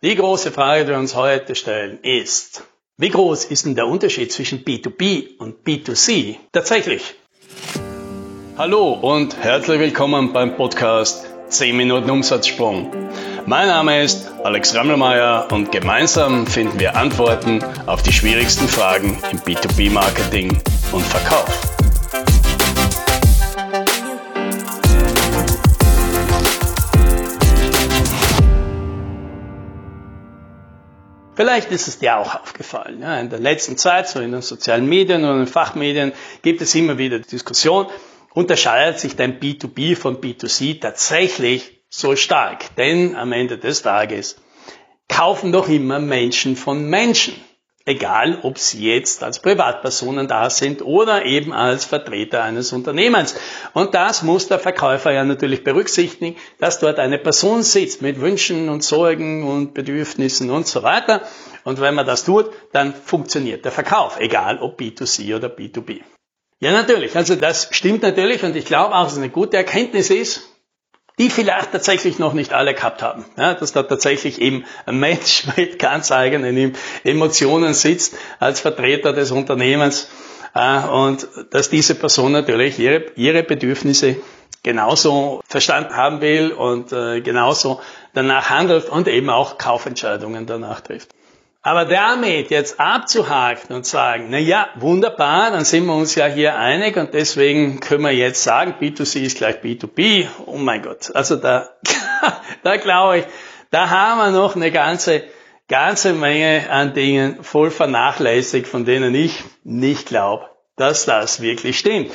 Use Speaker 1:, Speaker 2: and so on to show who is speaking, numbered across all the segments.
Speaker 1: Die große Frage, die wir uns heute stellen, ist, wie groß ist denn der Unterschied zwischen B2B und B2C tatsächlich? Hallo und herzlich willkommen beim Podcast 10 Minuten Umsatzsprung. Mein Name ist Alex Rammelmeier und gemeinsam finden wir Antworten auf die schwierigsten Fragen im B2B-Marketing und Verkauf. Vielleicht ist es dir auch aufgefallen. Ja, in der letzten Zeit, so in den sozialen Medien und in den Fachmedien, gibt es immer wieder die Diskussion, unterscheidet sich dein B2B von B2C tatsächlich so stark? Denn am Ende des Tages kaufen doch immer Menschen von Menschen. Egal, ob sie jetzt als Privatpersonen da sind oder eben als Vertreter eines Unternehmens. Und das muss der Verkäufer ja natürlich berücksichtigen, dass dort eine Person sitzt mit Wünschen und Sorgen und Bedürfnissen und so weiter. Und wenn man das tut, dann funktioniert der Verkauf, egal ob B2C oder B2B. Ja, natürlich. Also das stimmt natürlich und ich glaube auch, dass es eine gute Erkenntnis ist, die vielleicht tatsächlich noch nicht alle gehabt haben. Ja, dass da tatsächlich eben ein Mensch mit ganz eigenen Emotionen sitzt als Vertreter des Unternehmens äh, und dass diese Person natürlich ihre, ihre Bedürfnisse genauso verstanden haben will und äh, genauso danach handelt und eben auch Kaufentscheidungen danach trifft. Aber damit jetzt abzuhaken und sagen, na ja, wunderbar, dann sind wir uns ja hier einig und deswegen können wir jetzt sagen, B2C ist gleich B2B. Oh mein Gott. Also da, da glaube ich, da haben wir noch eine ganze, ganze Menge an Dingen voll vernachlässigt, von denen ich nicht glaube, dass das wirklich stimmt.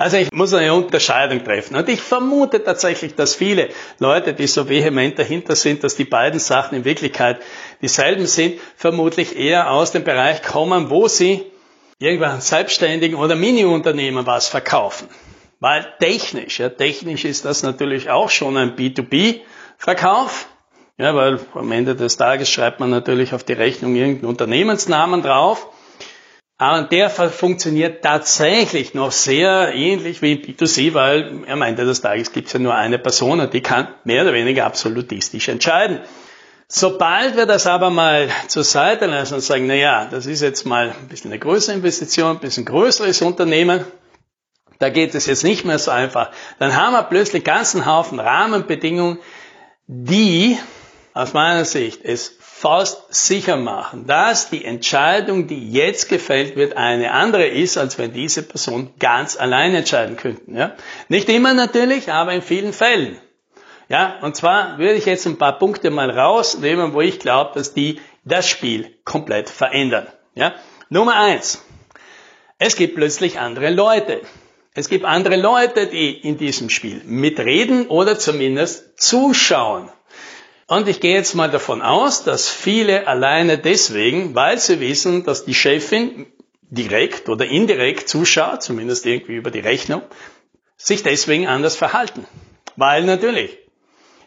Speaker 1: Also ich muss eine Unterscheidung treffen. Und ich vermute tatsächlich, dass viele Leute, die so vehement dahinter sind, dass die beiden Sachen in Wirklichkeit dieselben sind, vermutlich eher aus dem Bereich kommen, wo sie irgendwann Selbstständigen oder Mini-Unternehmen was verkaufen. Weil technisch, ja, technisch ist das natürlich auch schon ein B2B-Verkauf. Ja, weil am Ende des Tages schreibt man natürlich auf die Rechnung irgendeinen Unternehmensnamen drauf. Aber der funktioniert tatsächlich noch sehr ähnlich wie B2C, weil am Ende des Tages gibt es ja nur eine Person und die kann mehr oder weniger absolutistisch entscheiden. Sobald wir das aber mal zur Seite lassen und sagen, na ja, das ist jetzt mal ein bisschen eine größere Investition, ein bisschen größeres Unternehmen, da geht es jetzt nicht mehr so einfach, dann haben wir plötzlich ganzen Haufen Rahmenbedingungen, die aus meiner Sicht es fast sicher machen, dass die Entscheidung, die jetzt gefällt wird, eine andere ist, als wenn diese Person ganz allein entscheiden könnte. Ja? Nicht immer natürlich, aber in vielen Fällen. Ja, und zwar würde ich jetzt ein paar Punkte mal rausnehmen, wo ich glaube, dass die das Spiel komplett verändern. Ja? Nummer eins. Es gibt plötzlich andere Leute. Es gibt andere Leute, die in diesem Spiel mitreden oder zumindest zuschauen. Und ich gehe jetzt mal davon aus, dass viele alleine deswegen, weil sie wissen, dass die Chefin direkt oder indirekt zuschaut, zumindest irgendwie über die Rechnung, sich deswegen anders verhalten. Weil natürlich,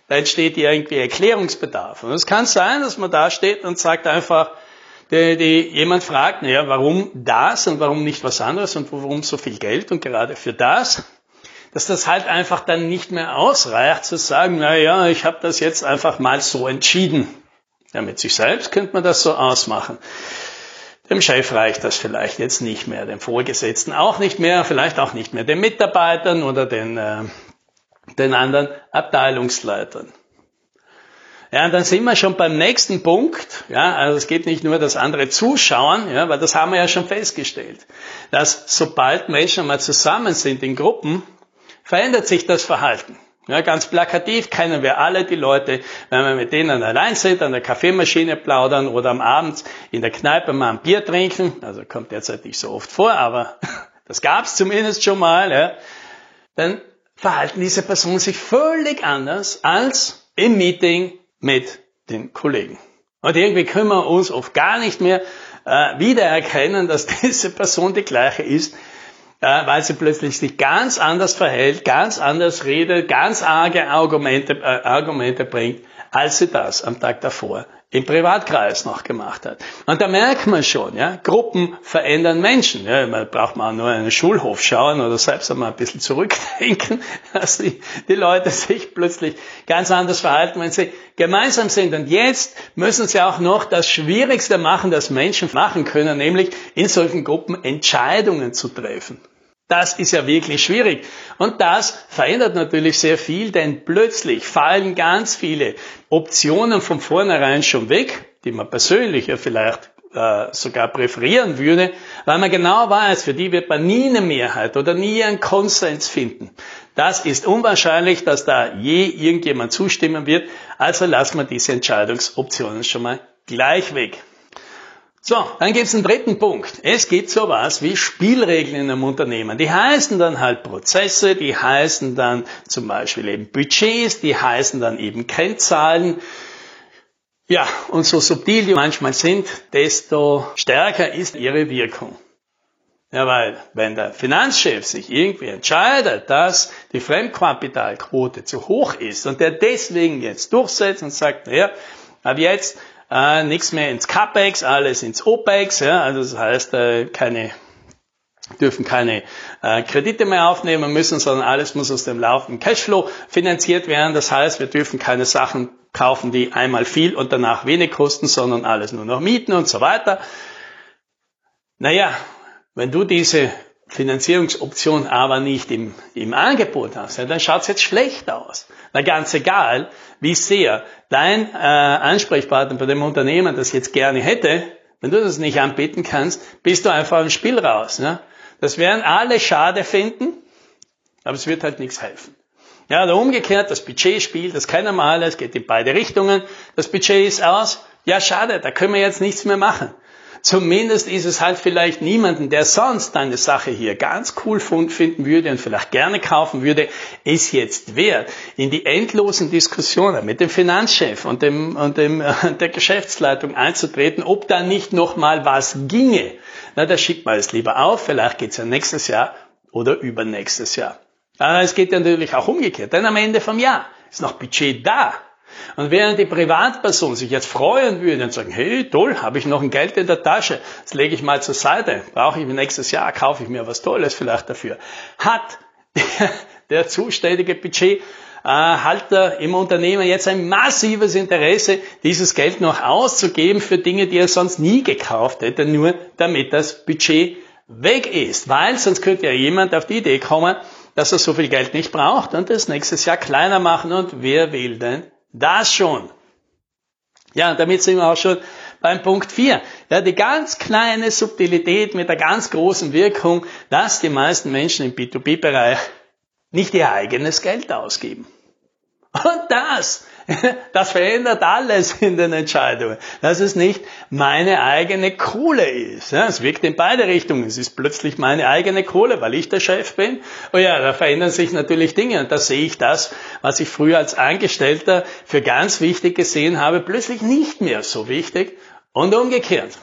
Speaker 1: da entsteht irgendwie Erklärungsbedarf. Und es kann sein, dass man da steht und sagt einfach, die, die, jemand fragt, naja, warum das und warum nicht was anderes und warum so viel Geld und gerade für das dass das halt einfach dann nicht mehr ausreicht zu sagen, na ja, ich habe das jetzt einfach mal so entschieden. Ja, mit sich selbst könnte man das so ausmachen. Dem Chef reicht das vielleicht jetzt nicht mehr, dem Vorgesetzten auch nicht mehr, vielleicht auch nicht mehr den Mitarbeitern oder den, äh, den anderen Abteilungsleitern. Ja, und dann sind wir schon beim nächsten Punkt. Ja, also es geht nicht nur, dass andere zuschauen, ja, weil das haben wir ja schon festgestellt, dass sobald Menschen mal zusammen sind in Gruppen, verändert sich das Verhalten. Ja, ganz plakativ kennen wir alle die Leute, wenn wir mit denen allein sind, an der Kaffeemaschine plaudern oder am Abend in der Kneipe mal ein Bier trinken. Also kommt derzeit nicht so oft vor, aber das gab's zumindest schon mal. Ja. Dann verhalten diese Personen sich völlig anders als im Meeting mit den Kollegen. Und irgendwie können wir uns oft gar nicht mehr äh, wiedererkennen, dass diese Person die gleiche ist ja, weil sie plötzlich sich ganz anders verhält, ganz anders redet, ganz arge Argumente, äh, Argumente bringt, als sie das am Tag davor im Privatkreis noch gemacht hat. Und da merkt man schon, ja, Gruppen verändern Menschen. Ja, man braucht mal nur einen Schulhof schauen oder selbst einmal ein bisschen zurückdenken, dass die, die Leute sich plötzlich ganz anders verhalten, wenn sie gemeinsam sind. Und jetzt müssen sie auch noch das Schwierigste machen, das Menschen machen können, nämlich in solchen Gruppen Entscheidungen zu treffen. Das ist ja wirklich schwierig. Und das verändert natürlich sehr viel, denn plötzlich fallen ganz viele Optionen von vornherein schon weg, die man persönlich ja vielleicht äh, sogar präferieren würde, weil man genau weiß, für die wird man nie eine Mehrheit oder nie einen Konsens finden. Das ist unwahrscheinlich, dass da je irgendjemand zustimmen wird, also lassen wir diese Entscheidungsoptionen schon mal gleich weg. So, dann gibt es einen dritten Punkt. Es gibt sowas wie Spielregeln in einem Unternehmen. Die heißen dann halt Prozesse, die heißen dann zum Beispiel eben Budgets, die heißen dann eben Kennzahlen. Ja, und so subtil die manchmal sind, desto stärker ist ihre Wirkung. Ja, weil wenn der Finanzchef sich irgendwie entscheidet, dass die Fremdkapitalquote zu hoch ist und der deswegen jetzt durchsetzt und sagt, naja, ab jetzt äh, nichts mehr ins CAPEX, alles ins OPEX, ja, also das heißt, äh, keine dürfen keine äh, Kredite mehr aufnehmen müssen, sondern alles muss aus dem laufenden Cashflow finanziert werden. Das heißt, wir dürfen keine Sachen kaufen, die einmal viel und danach wenig kosten, sondern alles nur noch mieten und so weiter. Naja, wenn du diese Finanzierungsoption aber nicht im, im Angebot hast, ja, dann schaut es jetzt schlecht aus. Na ganz egal, wie sehr dein äh, Ansprechpartner bei dem Unternehmen das jetzt gerne hätte, wenn du das nicht anbieten kannst, bist du einfach im Spiel raus. Ne? Das werden alle schade finden, aber es wird halt nichts helfen. Ja, oder umgekehrt, das Budget spielt, das wir alle, es geht in beide Richtungen, das Budget ist aus, ja schade, da können wir jetzt nichts mehr machen. Zumindest ist es halt vielleicht niemanden, der sonst eine Sache hier ganz cool finden würde und vielleicht gerne kaufen würde, ist jetzt wert, in die endlosen Diskussionen mit dem Finanzchef und, dem, und dem, der Geschäftsleitung einzutreten, ob da nicht noch mal was ginge. Na, da schickt man es lieber auf, vielleicht geht's ja nächstes Jahr oder übernächstes Jahr. Aber es geht ja natürlich auch umgekehrt, denn am Ende vom Jahr ist noch Budget da. Und während die Privatperson sich jetzt freuen würde und sagen, hey, toll, habe ich noch ein Geld in der Tasche, das lege ich mal zur Seite, brauche ich nächstes Jahr, kaufe ich mir was Tolles vielleicht dafür, hat der zuständige Budgethalter im Unternehmen jetzt ein massives Interesse, dieses Geld noch auszugeben für Dinge, die er sonst nie gekauft hätte, nur damit das Budget weg ist. Weil sonst könnte ja jemand auf die Idee kommen, dass er so viel Geld nicht braucht und das nächstes Jahr kleiner machen und wer will denn das schon. Ja, damit sind wir auch schon beim Punkt 4. Ja, die ganz kleine Subtilität mit der ganz großen Wirkung, dass die meisten Menschen im B2B-Bereich nicht ihr eigenes Geld ausgeben. Und das, das verändert alles in den Entscheidungen. Dass es nicht meine eigene Kohle ist. Es wirkt in beide Richtungen. Es ist plötzlich meine eigene Kohle, weil ich der Chef bin. Oh ja, da verändern sich natürlich Dinge. Und da sehe ich das, was ich früher als Angestellter für ganz wichtig gesehen habe, plötzlich nicht mehr so wichtig und umgekehrt.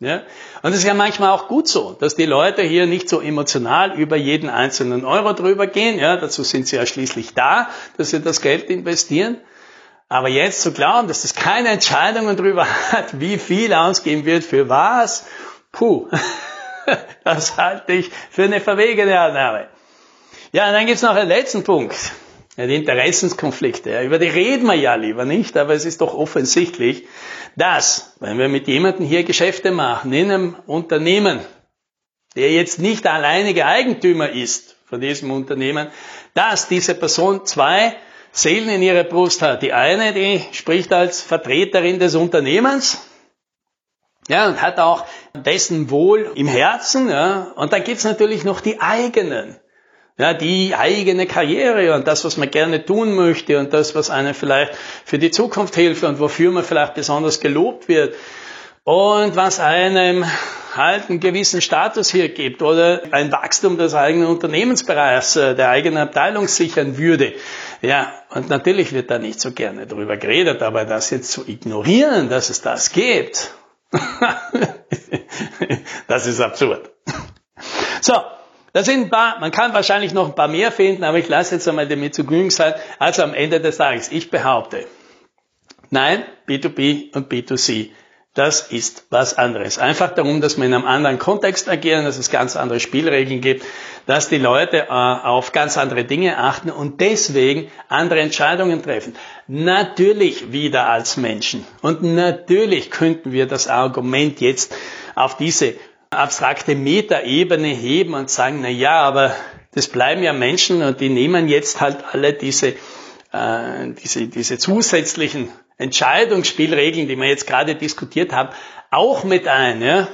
Speaker 1: Ja? Und es ist ja manchmal auch gut so, dass die Leute hier nicht so emotional über jeden einzelnen Euro drüber gehen. Ja, dazu sind sie ja schließlich da, dass sie das Geld investieren. Aber jetzt zu glauben, dass das keine Entscheidungen drüber hat, wie viel ausgeben wird, für was, puh, das halte ich für eine verwegene Annahme. Ja, und dann gibt's noch einen letzten Punkt. Ja, die Interessenskonflikte. Über die reden wir ja lieber nicht, aber es ist doch offensichtlich, dass, wenn wir mit jemandem hier Geschäfte machen, in einem Unternehmen, der jetzt nicht der alleinige Eigentümer ist von diesem Unternehmen, dass diese Person zwei Seelen in ihrer Brust hat. Die eine, die spricht als Vertreterin des Unternehmens, ja, und hat auch dessen Wohl im Herzen, ja. Und dann gibt's natürlich noch die eigenen ja, die eigene Karriere und das, was man gerne tun möchte und das, was einem vielleicht für die Zukunft hilft und wofür man vielleicht besonders gelobt wird und was einem halt einen gewissen Status hier gibt oder ein Wachstum des eigenen Unternehmensbereichs, äh, der eigenen Abteilung sichern würde. Ja, und natürlich wird da nicht so gerne drüber geredet, aber das jetzt zu ignorieren, dass es das gibt, das ist absurd. So, das sind ein paar, man kann wahrscheinlich noch ein paar mehr finden, aber ich lasse jetzt einmal damit zu genügen sein. Also am Ende des Tages, ich behaupte, Nein, B2B und B2C. Das ist was anderes. Einfach darum, dass wir in einem anderen Kontext agieren, dass es ganz andere Spielregeln gibt, dass die Leute äh, auf ganz andere Dinge achten und deswegen andere Entscheidungen treffen. Natürlich wieder als Menschen. Und natürlich könnten wir das Argument jetzt auf diese abstrakte Metaebene heben und sagen, na ja, aber das bleiben ja Menschen und die nehmen jetzt halt alle diese, äh, diese, diese zusätzlichen Entscheidungsspielregeln, die wir jetzt gerade diskutiert haben, auch mit ein. Ja?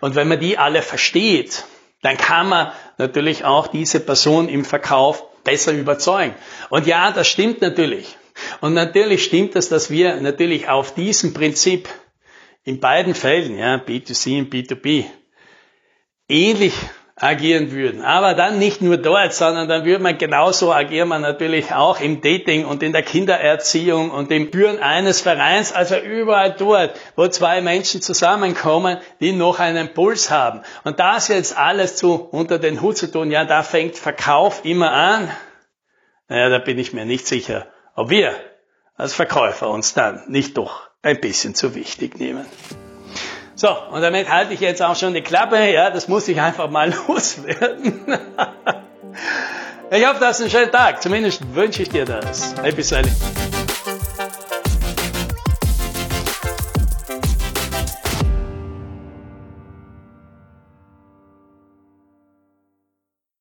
Speaker 1: Und wenn man die alle versteht, dann kann man natürlich auch diese Person im Verkauf besser überzeugen. Und ja, das stimmt natürlich. Und natürlich stimmt es, dass wir natürlich auf diesem Prinzip in beiden Fällen, ja, B2C und B2B, ähnlich agieren würden. Aber dann nicht nur dort, sondern dann würde man genauso agieren man natürlich auch im Dating und in der Kindererziehung und im Führen eines Vereins, also überall dort, wo zwei Menschen zusammenkommen, die noch einen Puls haben. Und das jetzt alles zu unter den Hut zu tun, ja, da fängt Verkauf immer an. Naja, da bin ich mir nicht sicher, ob wir als Verkäufer uns dann nicht doch ein bisschen zu wichtig nehmen. So, und damit halte ich jetzt auch schon die Klappe. Ja, das muss ich einfach mal loswerden. ich hoffe, du hast einen schönen Tag. Zumindest wünsche ich dir das. Happy Sailing.